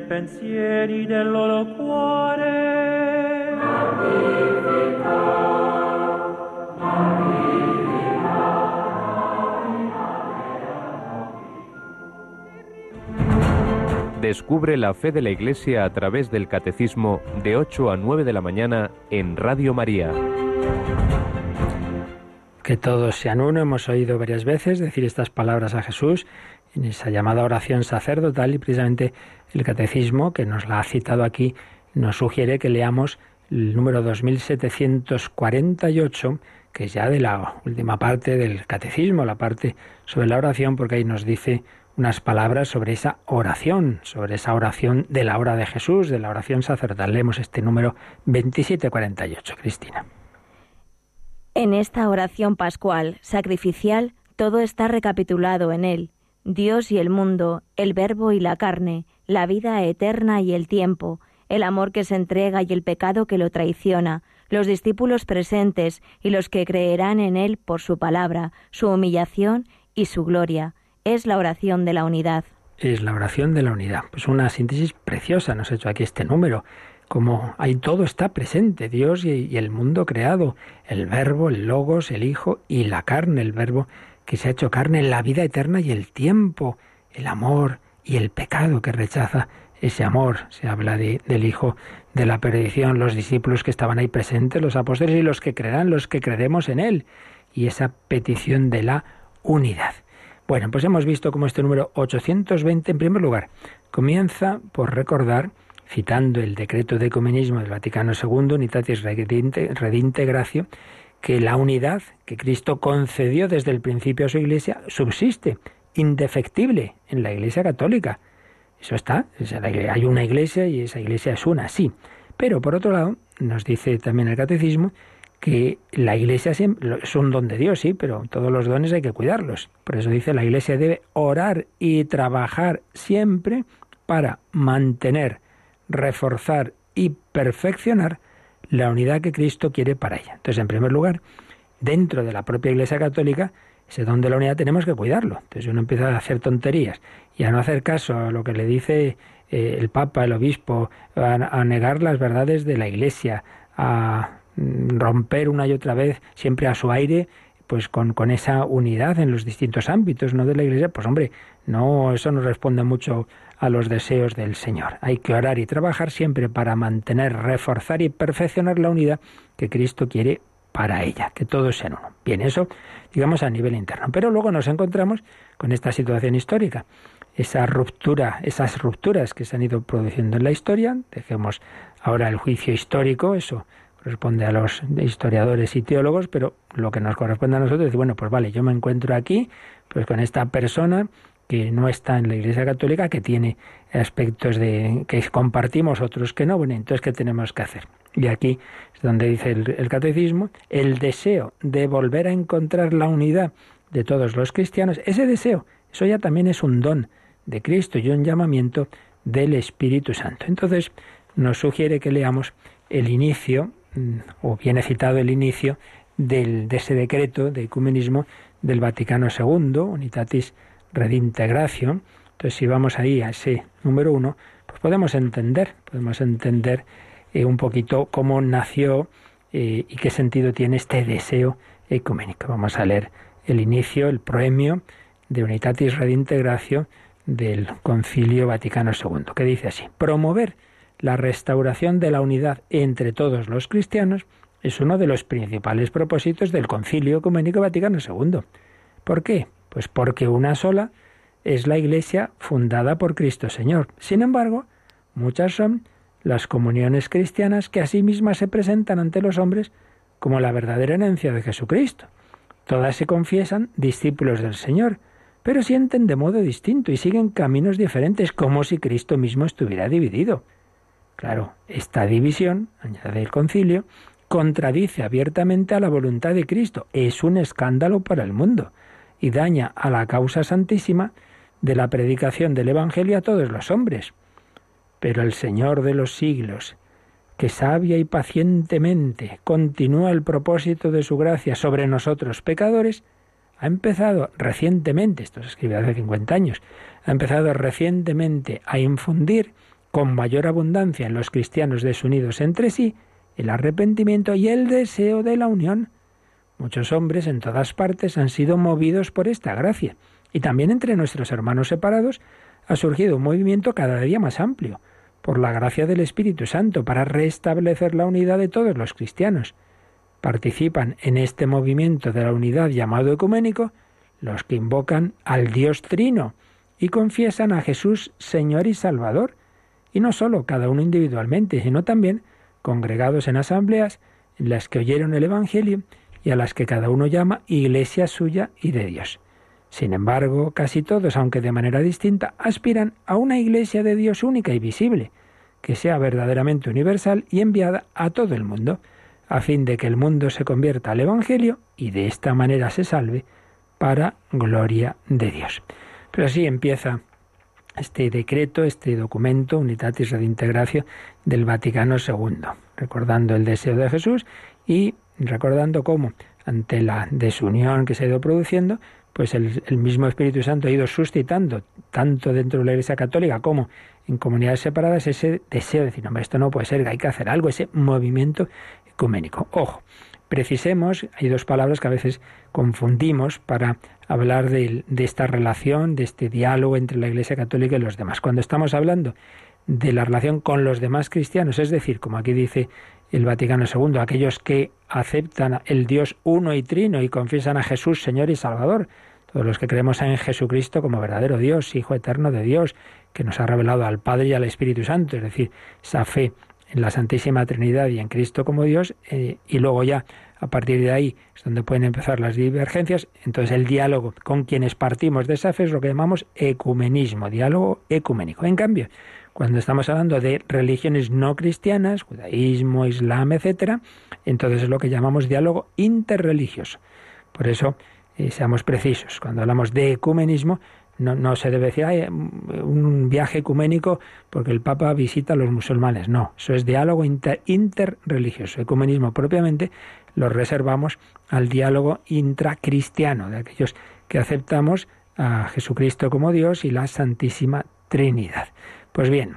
Pensieri del loro cuore. Descubre la fe de la Iglesia a través del Catecismo de 8 a 9 de la mañana en Radio María. Que todos sean uno, hemos oído varias veces decir estas palabras a Jesús en esa llamada oración sacerdotal y precisamente el catecismo que nos la ha citado aquí nos sugiere que leamos el número 2748, que es ya de la última parte del catecismo, la parte sobre la oración, porque ahí nos dice unas palabras sobre esa oración, sobre esa oración de la hora de Jesús, de la oración sacerdotal. Leemos este número 2748, Cristina. En esta oración pascual, sacrificial, todo está recapitulado en él Dios y el mundo, el verbo y la carne, la vida eterna y el tiempo, el amor que se entrega y el pecado que lo traiciona, los discípulos presentes y los que creerán en Él por su palabra, su humillación y su gloria. Es la oración de la unidad. Es la oración de la unidad. Pues una síntesis preciosa nos ha hecho aquí este número. Como ahí todo está presente, Dios y, y el mundo creado, el verbo, el logos, el Hijo y la carne, el verbo que se ha hecho carne en la vida eterna y el tiempo, el amor y el pecado que rechaza ese amor. Se habla de, del Hijo de la perdición, los discípulos que estaban ahí presentes, los apóstoles y los que creerán, los que creeremos en Él. Y esa petición de la unidad. Bueno, pues hemos visto cómo este número 820, en primer lugar, comienza por recordar, citando el decreto de ecumenismo del Vaticano II, Unitatis Redinte Gratio, que la unidad que Cristo concedió desde el principio a su iglesia subsiste, indefectible, en la iglesia católica. Eso está, hay una iglesia y esa iglesia es una, sí. Pero por otro lado, nos dice también el catecismo que la iglesia es un don de Dios, sí, pero todos los dones hay que cuidarlos. Por eso dice, la iglesia debe orar y trabajar siempre para mantener, reforzar y perfeccionar la unidad que Cristo quiere para ella. Entonces, en primer lugar, dentro de la propia Iglesia Católica, ese don de la unidad tenemos que cuidarlo. Entonces uno empieza a hacer tonterías y a no hacer caso a lo que le dice eh, el Papa, el Obispo, a, negar las verdades de la Iglesia, a mm, romper una y otra vez siempre a su aire pues con, con, esa unidad en los distintos ámbitos no de la iglesia pues hombre no eso no responde mucho a los deseos del Señor. Hay que orar y trabajar siempre para mantener, reforzar y perfeccionar la unidad que Cristo quiere para ella, que todos sean uno. Bien, eso digamos a nivel interno. Pero luego nos encontramos con esta situación histórica, esa ruptura, esas rupturas que se han ido produciendo en la historia. Dejemos ahora el juicio histórico, eso corresponde a los historiadores y teólogos, pero lo que nos corresponde a nosotros es, bueno, pues vale, yo me encuentro aquí, pues con esta persona que no está en la Iglesia Católica, que tiene aspectos de que compartimos, otros que no. Bueno, entonces, ¿qué tenemos que hacer? Y aquí es donde dice el, el catecismo, el deseo de volver a encontrar la unidad de todos los cristianos, ese deseo, eso ya también es un don de Cristo y un llamamiento del Espíritu Santo. Entonces, nos sugiere que leamos el inicio, mm, o viene citado el inicio, del, de ese decreto de ecumenismo del Vaticano II, Unitatis Redintegratio. Entonces, si vamos ahí a ese número uno, pues podemos entender, podemos entender eh, un poquito cómo nació eh, y qué sentido tiene este deseo ecuménico. Vamos a leer el inicio, el proemio de Unitatis Redintegratio del Concilio Vaticano II, que dice así, promover la restauración de la unidad entre todos los cristianos es uno de los principales propósitos del Concilio Ecuménico Vaticano II. ¿Por qué? Pues porque una sola es la Iglesia fundada por Cristo Señor. Sin embargo, muchas son las comuniones cristianas que a sí mismas se presentan ante los hombres como la verdadera herencia de Jesucristo. Todas se confiesan discípulos del Señor, pero sienten de modo distinto y siguen caminos diferentes, como si Cristo mismo estuviera dividido. Claro, esta división, añade el concilio, contradice abiertamente a la voluntad de Cristo, es un escándalo para el mundo y daña a la causa santísima de la predicación del Evangelio a todos los hombres. Pero el Señor de los siglos, que sabia y pacientemente continúa el propósito de su gracia sobre nosotros pecadores, ha empezado recientemente, esto se escribe hace 50 años, ha empezado recientemente a infundir con mayor abundancia en los cristianos desunidos entre sí el arrepentimiento y el deseo de la unión. Muchos hombres en todas partes han sido movidos por esta gracia, y también entre nuestros hermanos separados ha surgido un movimiento cada día más amplio, por la gracia del Espíritu Santo, para restablecer la unidad de todos los cristianos. Participan en este movimiento de la unidad llamado ecuménico los que invocan al Dios Trino y confiesan a Jesús Señor y Salvador, y no solo cada uno individualmente, sino también congregados en asambleas en las que oyeron el Evangelio y a las que cada uno llama iglesia suya y de Dios. Sin embargo, casi todos, aunque de manera distinta, aspiran a una iglesia de Dios única y visible, que sea verdaderamente universal y enviada a todo el mundo, a fin de que el mundo se convierta al Evangelio y de esta manera se salve para gloria de Dios. Pero así empieza este decreto, este documento, Unitatis Redintegratio del Vaticano II, recordando el deseo de Jesús y recordando cómo, ante la desunión que se ha ido produciendo, pues el, mismo Espíritu Santo ha ido suscitando, tanto dentro de la Iglesia Católica como en comunidades separadas, ese deseo de decir, hombre, esto no puede ser, hay que hacer algo, ese movimiento ecuménico. Ojo, precisemos, hay dos palabras que a veces confundimos para hablar de, esta relación, de este diálogo entre la Iglesia Católica y los demás. Cuando estamos hablando de la relación con los demás cristianos, es decir, como aquí dice el Vaticano II, aquellos que aceptan el Dios uno y trino y confiesan a Jesús Señor y Salvador, todos los que creemos en Jesucristo como verdadero Dios, Hijo eterno de Dios, que nos ha revelado al Padre y al Espíritu Santo, es decir, esa fe en la Santísima Trinidad y en Cristo como Dios, eh, y luego ya a partir de ahí es donde pueden empezar las divergencias. Entonces el diálogo con quienes partimos de esa fe es lo que llamamos ecumenismo, diálogo ecuménico. En cambio, cuando estamos hablando de religiones no cristianas, judaísmo, islam, etcétera, entonces es lo que llamamos diálogo interreligioso. Por eso, eh, seamos precisos, cuando hablamos de ecumenismo, no, se debe decir, un viaje ecuménico porque el Papa visita a los musulmanes. No, eso es diálogo inter, interreligioso. Ecumenismo propiamente lo reservamos al diálogo intracristiano, de aquellos que aceptamos a Jesucristo como Dios y la Santísima Trinidad. Pues bien,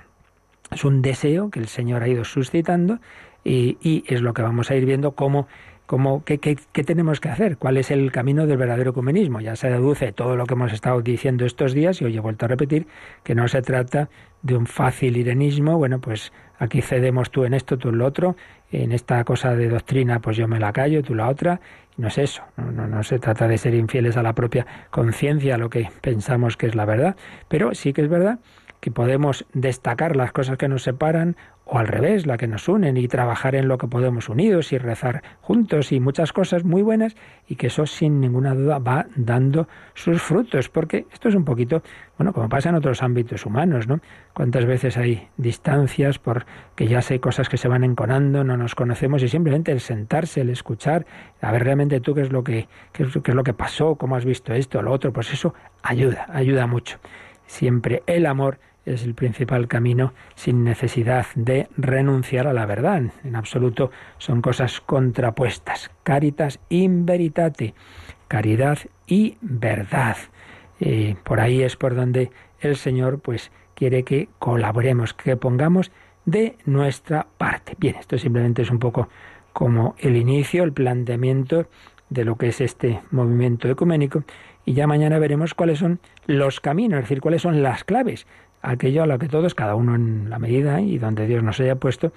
es un deseo que el Señor ha ido suscitando y, y es lo que vamos a ir viendo cómo qué, tenemos que hacer? ¿Cuál es el camino del verdadero ecumenismo? Ya se deduce todo lo que hemos estado diciendo estos días y hoy he vuelto a repetir que no se trata de un fácil irenismo, bueno, pues aquí cedemos tú en esto, tú en lo otro, en esta cosa de doctrina pues yo me la callo, tú la otra, no es eso, no, no, no se trata de ser infieles a la propia conciencia, a lo que pensamos que es la verdad, pero sí que es verdad que podemos destacar las cosas que nos separan o al revés, la que nos unen y trabajar en lo que podemos unidos y rezar juntos y muchas cosas muy buenas y que eso sin ninguna duda va dando sus frutos, porque esto es un poquito, bueno, como pasa en otros ámbitos humanos, ¿no? Cuántas veces hay distancias porque ya sé cosas que se van enconando, no nos conocemos y simplemente el sentarse, el escuchar, a ver realmente tú qué es lo que qué es lo que pasó, cómo has visto esto, lo otro, pues eso ayuda, ayuda mucho. Siempre el amor es el principal camino sin necesidad de renunciar a la verdad. En absoluto son cosas contrapuestas. Caritas in veritate, caridad y verdad. Por ahí es por donde el Señor pues quiere que colaboremos, que pongamos de nuestra parte. Bien, esto simplemente es un poco como el inicio, el planteamiento de lo que es este movimiento ecuménico y ya mañana veremos cuáles son los caminos, es decir, cuáles son las claves, aquello a lo que todos, cada uno en la medida y donde Dios nos haya puesto,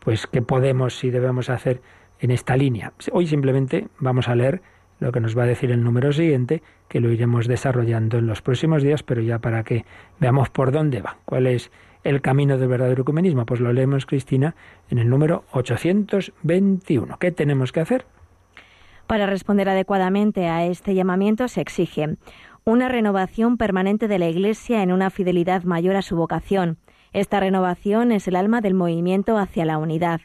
pues qué podemos y debemos hacer en esta línea. Hoy simplemente vamos a leer lo que nos va a decir el número siguiente, que lo iremos desarrollando en los próximos días, pero ya para que veamos por dónde va, cuál es el camino del verdadero ecumenismo. Pues lo leemos, Cristina, en el número 821. ¿Qué tenemos que hacer? Para responder adecuadamente a este llamamiento se exige una renovación permanente de la Iglesia en una fidelidad mayor a su vocación. Esta renovación es el alma del movimiento hacia la unidad.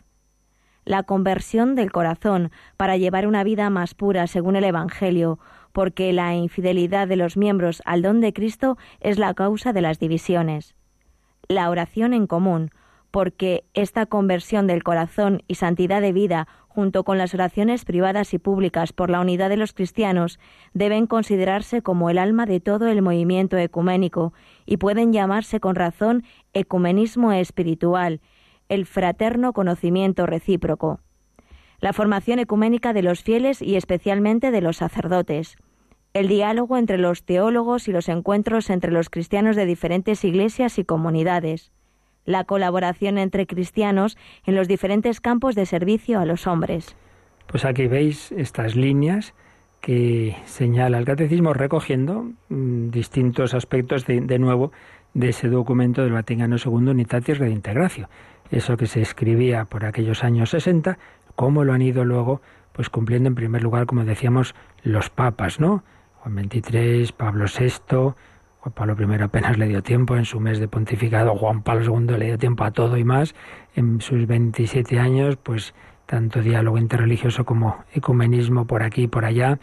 La conversión del corazón para llevar una vida más pura según el Evangelio, porque la infidelidad de los miembros al don de Cristo es la causa de las divisiones. La oración en común, porque esta conversión del corazón y santidad de vida, junto con las oraciones privadas y públicas por la unidad de los cristianos, deben considerarse como el alma de todo el movimiento ecuménico y pueden llamarse con razón ecumenismo espiritual, el fraterno conocimiento recíproco. La formación ecuménica de los fieles y especialmente de los sacerdotes. El diálogo entre los teólogos y los encuentros entre los cristianos de diferentes iglesias y comunidades la colaboración entre cristianos en los diferentes campos de servicio a los hombres. Pues aquí veis estas líneas que señala el catecismo recogiendo mm, distintos aspectos de, nuevo de ese documento del Vaticano II Unitatis Redintegratio. Eso que se escribía por aquellos años 60, cómo lo han ido luego pues cumpliendo en primer lugar, como decíamos, los papas, ¿no? Juan XXIII, Pablo VI, Juan Pablo I apenas le dio tiempo en su mes de pontificado, Juan Pablo II le dio tiempo a todo y más. En sus 27 años, pues tanto diálogo interreligioso como ecumenismo por aquí y por allá.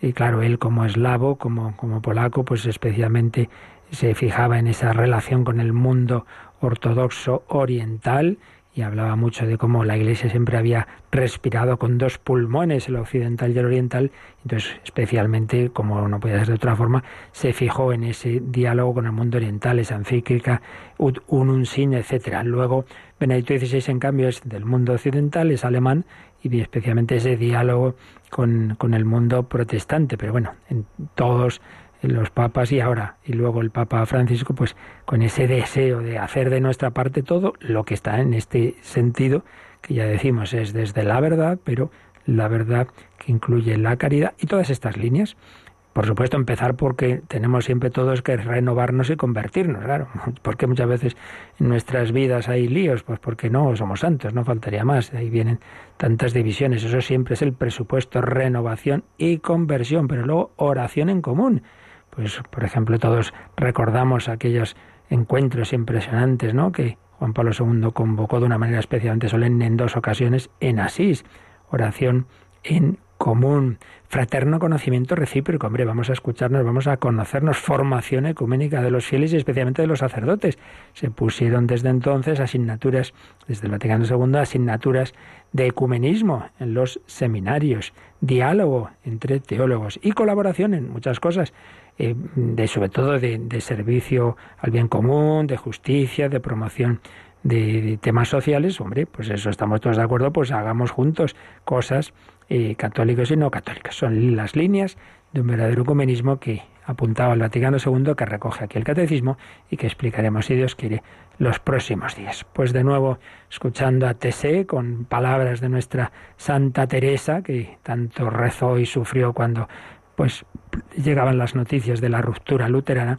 Y claro, él como eslavo, como, como polaco, pues especialmente se fijaba en esa relación con el mundo ortodoxo oriental y hablaba mucho de cómo la Iglesia siempre había respirado con dos pulmones, el occidental y el oriental, entonces especialmente, como no podía ser de otra forma, se fijó en ese diálogo con el mundo oriental, esa encíclica Ut unum sin, etc. Luego, Benedicto XVI, en cambio, es del mundo occidental, es alemán, y especialmente ese diálogo con, con el mundo protestante, pero bueno, en todos los papas y ahora y luego el Papa Francisco, pues con ese deseo de hacer de nuestra parte todo lo que está en este sentido, que ya decimos es desde la verdad, pero la verdad que incluye la caridad y todas estas líneas. Por supuesto, empezar porque tenemos siempre todos que renovarnos y convertirnos, claro. *laughs* Porque muchas veces en nuestras vidas hay líos, pues porque no somos santos, no faltaría más. ahí vienen tantas divisiones. Eso siempre es el presupuesto, renovación y conversión, pero luego oración en común. Pues, por ejemplo, todos recordamos aquellos encuentros impresionantes, ¿no? Que Juan Pablo II convocó de una manera especialmente solemne en dos ocasiones en Asís. Oración en común, fraterno conocimiento recíproco. Hombre, vamos a escucharnos, vamos a conocernos, formación ecuménica de los fieles y especialmente de los sacerdotes. Se pusieron desde entonces asignaturas, desde el Vaticano II, asignaturas de ecumenismo en los seminarios, diálogo entre teólogos y colaboración en muchas cosas. Eh, de sobre todo de, servicio al bien común, de justicia, de promoción de, temas sociales, hombre, pues eso estamos todos de acuerdo, pues hagamos juntos cosas eh, católicas y no católicas. Son las líneas de un verdadero ecumenismo que apuntaba el Vaticano II, que recoge aquí el catecismo y que explicaremos, si Dios quiere, los próximos días. Pues de nuevo, escuchando a Tessé con palabras de nuestra Santa Teresa, que tanto rezó y sufrió cuando pues llegaban las noticias de la ruptura luterana,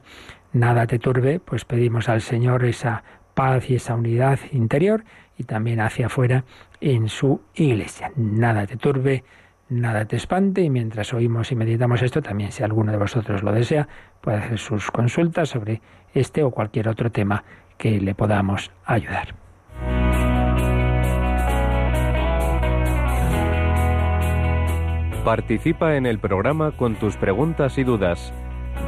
nada te turbe, pues pedimos al Señor esa paz y esa unidad interior y también hacia afuera en su iglesia. Nada te turbe, nada te espante y mientras oímos y meditamos esto, también si alguno de vosotros lo desea, puede hacer sus consultas sobre este o cualquier otro tema que le podamos ayudar. Participa en el programa con tus preguntas y dudas.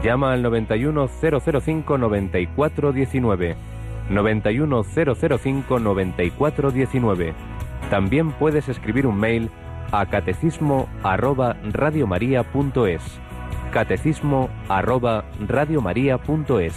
Llama al 91 005 9419 91005 9419. También puedes escribir un mail a catecismo arroba radiomaria.es. Catecismo arroba radiomaria.es.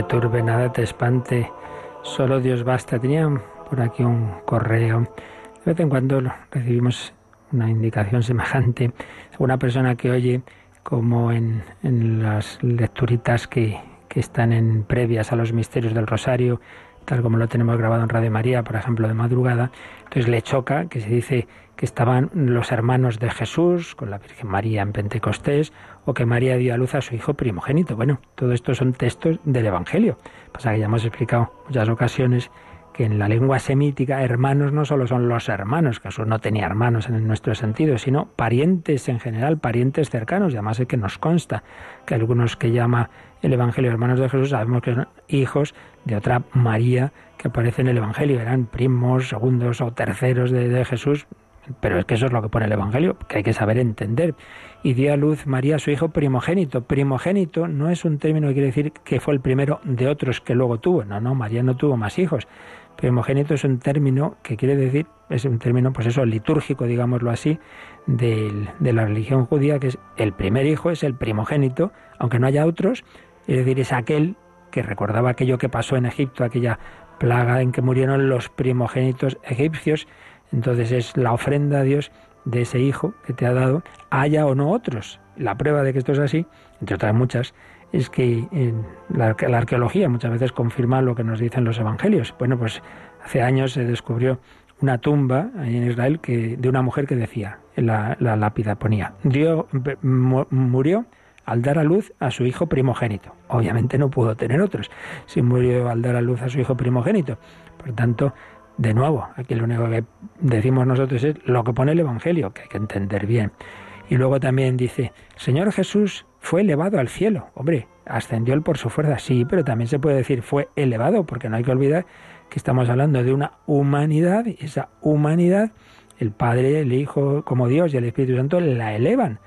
te turbe, nada te espante, solo Dios basta. Tenía por aquí un correo. De vez en cuando recibimos una indicación semejante. Una persona que oye como en, en las lecturitas que, que están en previas a los misterios del Rosario, tal como lo tenemos grabado en Radio María, por ejemplo, de madrugada, entonces le choca que se dice que estaban los hermanos de Jesús con la Virgen María en Pentecostés, o que María dio a luz a su hijo primogénito. Bueno, todo esto son textos del Evangelio. Pasa que ya hemos explicado muchas ocasiones que en la lengua semítica hermanos no solo son los hermanos, Jesús no tenía hermanos en nuestro sentido, sino parientes en general, parientes cercanos, y además es que nos consta que algunos que llama el Evangelio hermanos de Jesús sabemos que son hijos de otra María que aparece en el Evangelio, eran primos, segundos o terceros de, Jesús, pero es que eso es lo que pone el Evangelio, que hay que saber entender y dio a luz María su hijo primogénito. Primogénito no es un término que quiere decir que fue el primero de otros que luego tuvo. No, no, María no tuvo más hijos. Primogénito es un término que quiere decir, es un término, pues eso, litúrgico, digámoslo así, de la religión judía, que es el primer hijo, es el primogénito, aunque no haya otros, es decir, es aquel que recordaba aquello que pasó en Egipto, aquella plaga en que murieron los primogénitos egipcios. Entonces es la ofrenda a Dios de ese hijo que te ha dado, haya o no otros. La prueba de que esto es así, entre otras muchas, es que en la, arqueología muchas veces confirma lo que nos dicen los evangelios. Bueno, pues hace años se descubrió una tumba en Israel que, de una mujer que decía, en la, la lápida ponía, Dios murió al dar a luz a su hijo primogénito. Obviamente no pudo tener otros, si murió al dar a luz a su hijo primogénito. Por tanto, de nuevo, aquí lo único que decimos nosotros es lo que pone el Evangelio, que hay que entender bien. Y luego también dice, Señor Jesús fue elevado al cielo. Hombre, ascendió él por su fuerza, sí, pero también se puede decir fue elevado, porque no hay que olvidar que estamos hablando de una humanidad, y esa humanidad, el Padre, el Hijo, como Dios y el Espíritu Santo la elevan.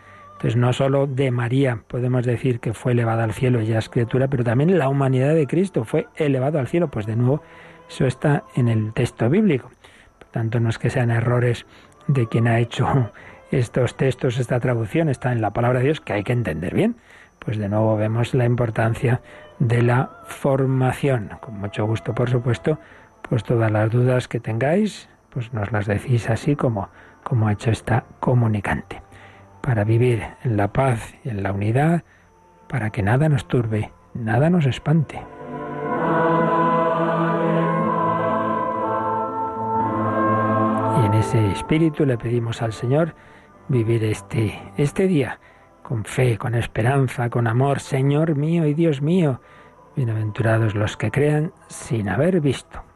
Entonces no solo de María podemos decir que fue elevada al cielo, ella es criatura, pero también la humanidad de Cristo fue elevado al cielo. Pues de nuevo eso está en el texto bíblico. Por tanto, no es que sean errores de quien ha hecho *laughs* estos textos, esta traducción, está en la palabra de Dios que hay que entender bien. Pues de nuevo vemos la importancia de la formación. Con mucho gusto, por supuesto, pues todas las dudas que tengáis, pues nos las decís así como, como ha hecho esta comunicante. Para vivir en la paz y en la unidad, para que nada nos turbe, nada nos espante. ese espíritu le pedimos al Señor vivir este, este día con fe, con esperanza, con amor, Señor mío y Dios mío. Bienaventurados los que crean sin haber visto.